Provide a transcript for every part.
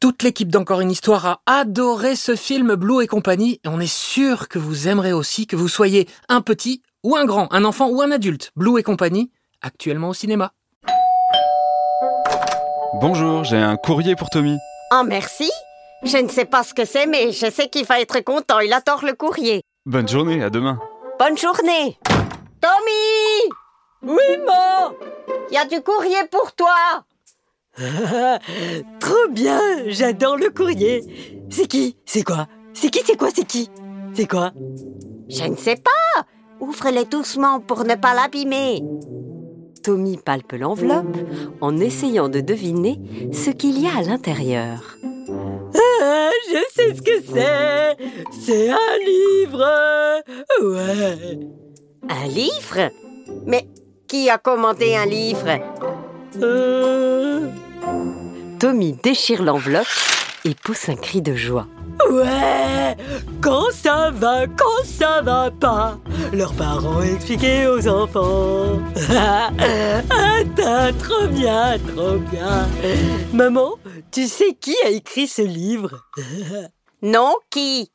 Toute l'équipe d'Encore une histoire a adoré ce film Blue et compagnie et on est sûr que vous aimerez aussi que vous soyez un petit ou un grand, un enfant ou un adulte. Blue et compagnie, actuellement au cinéma. Bonjour, j'ai un courrier pour Tommy. Oh, merci. Je ne sais pas ce que c'est, mais je sais qu'il va être content. Il attend le courrier. Bonne journée, à demain. Bonne journée. Tommy Oui, maman Il y a du courrier pour toi. Trop bien J'adore le courrier. C'est qui? C'est quoi? C'est qui? C'est quoi? C'est qui? C'est quoi? Je ne sais pas. Ouvre-les doucement pour ne pas l'abîmer. Tommy palpe l'enveloppe en essayant de deviner ce qu'il y a à l'intérieur. Ah, je sais ce que c'est. C'est un livre. Ouais. Un livre? Mais qui a commandé un livre? Euh... Tommy déchire l'enveloppe et pousse un cri de joie. Ouais Quand ça va, quand ça va pas Leurs parents expliquaient aux enfants. Attends, trop bien, trop bien. Maman, tu sais qui a écrit ce livre? Non, qui?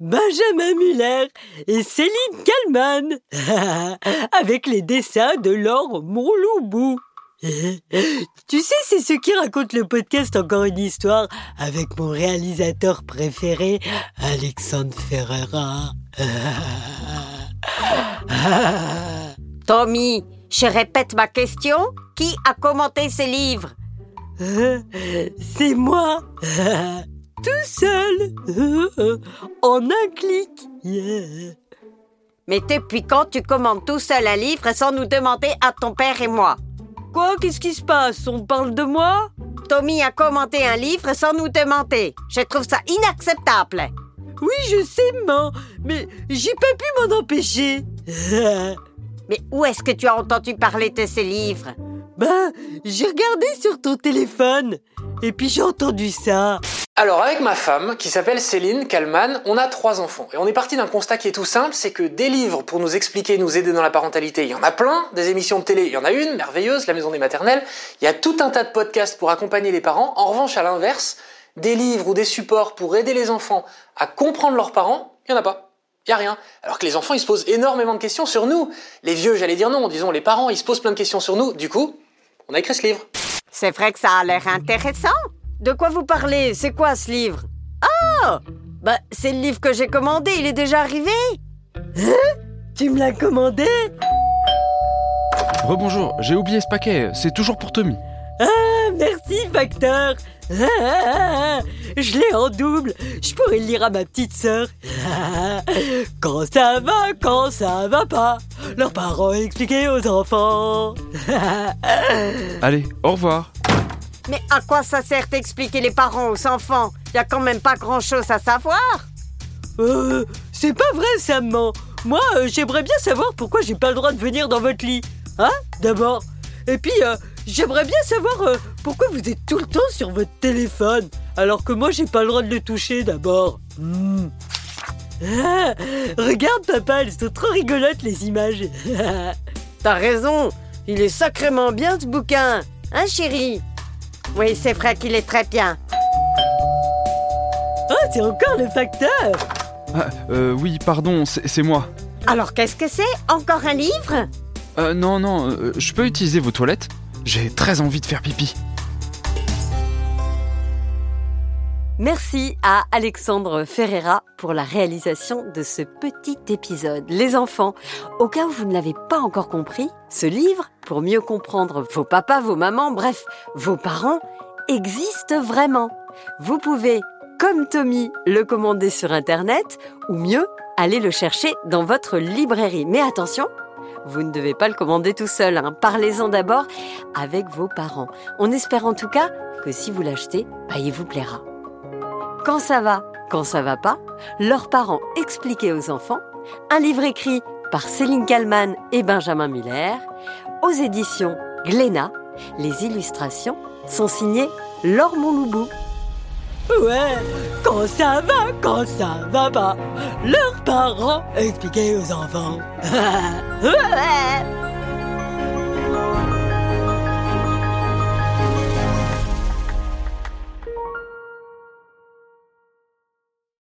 Benjamin Muller et Céline Kallmann Avec les dessins de Laure Monloubou tu sais, c'est ceux qui racontent le podcast Encore une histoire avec mon réalisateur préféré, Alexandre Ferreira. Tommy, je répète ma question. Qui a commenté ces livres? C'est moi. Tout seul. En un clic. Yeah. Mais depuis quand tu commandes tout seul un livre sans nous demander à ton père et moi? Quoi? Qu'est-ce qui se passe? On parle de moi? Tommy a commenté un livre sans nous demander. Je trouve ça inacceptable. Oui, je sais, maman, mais j'ai pas pu m'en empêcher. mais où est-ce que tu as entendu parler de ces livres? Ben, j'ai regardé sur ton téléphone. Et puis j'ai entendu ça. Alors avec ma femme, qui s'appelle Céline Kallmann, on a trois enfants. Et on est parti d'un constat qui est tout simple, c'est que des livres pour nous expliquer, nous aider dans la parentalité, il y en a plein. Des émissions de télé, il y en a une, merveilleuse, La Maison des Maternelles. Il y a tout un tas de podcasts pour accompagner les parents. En revanche, à l'inverse, des livres ou des supports pour aider les enfants à comprendre leurs parents, il n'y en a pas. Il n'y a rien. Alors que les enfants, ils se posent énormément de questions sur nous. Les vieux, j'allais dire non, disons les parents, ils se posent plein de questions sur nous. Du coup, on a écrit ce livre. C'est vrai que ça a l'air intéressant. De quoi vous parlez? C'est quoi ce livre? Ah Bah, c'est le livre que j'ai commandé, il est déjà arrivé Hein? Tu me l'as commandé? Rebonjour, j'ai oublié ce paquet, c'est toujours pour Tommy. Ah, merci, facteur Je l'ai en double, je pourrais le lire à ma petite sœur. Quand ça va, quand ça va pas, leurs parents expliquaient aux enfants. Allez, au revoir. Mais à quoi ça sert d'expliquer les parents aux enfants? Y a quand même pas grand-chose à savoir. Euh, c'est pas vrai, ça, maman. Moi, euh, j'aimerais bien savoir pourquoi j'ai pas le droit de venir dans votre lit. Hein, d'abord. Et puis, euh, j'aimerais bien savoir euh, pourquoi vous êtes tout le temps sur votre téléphone, alors que moi, j'ai pas le droit de le toucher, d'abord. Hmm. Ah, regarde, papa, elles sont trop rigolotes, les images. T'as raison, il est sacrément bien ce bouquin. Hein, chérie? Oui, c'est vrai qu'il est très bien. Oh, c'est encore le facteur Ah, euh, oui, pardon, c'est moi. Alors, qu'est-ce que c'est? Encore un livre? Euh, non, non, euh, je peux utiliser vos toilettes? J'ai très envie de faire pipi. Merci à Alexandre Ferreira pour la réalisation de ce petit épisode. Les enfants, au cas où vous ne l'avez pas encore compris, ce livre, pour mieux comprendre vos papas, vos mamans, bref, vos parents, existe vraiment. Vous pouvez, comme Tommy, le commander sur Internet, ou mieux, aller le chercher dans votre librairie. Mais attention, vous ne devez pas le commander tout seul. hein. Parlez-en d'abord avec vos parents. On espère en tout cas que si vous l'achetez, bah, il vous plaira. Quand ça va, Quand ça va pas, leurs parents expliquaient aux enfants, un livre écrit par Céline Kallmann et Benjamin Muller, aux éditions Glénat. Les illustrations sont signées Laure Monloubou. Ouais, quand ça va, quand ça va pas, leurs parents expliquaient aux enfants.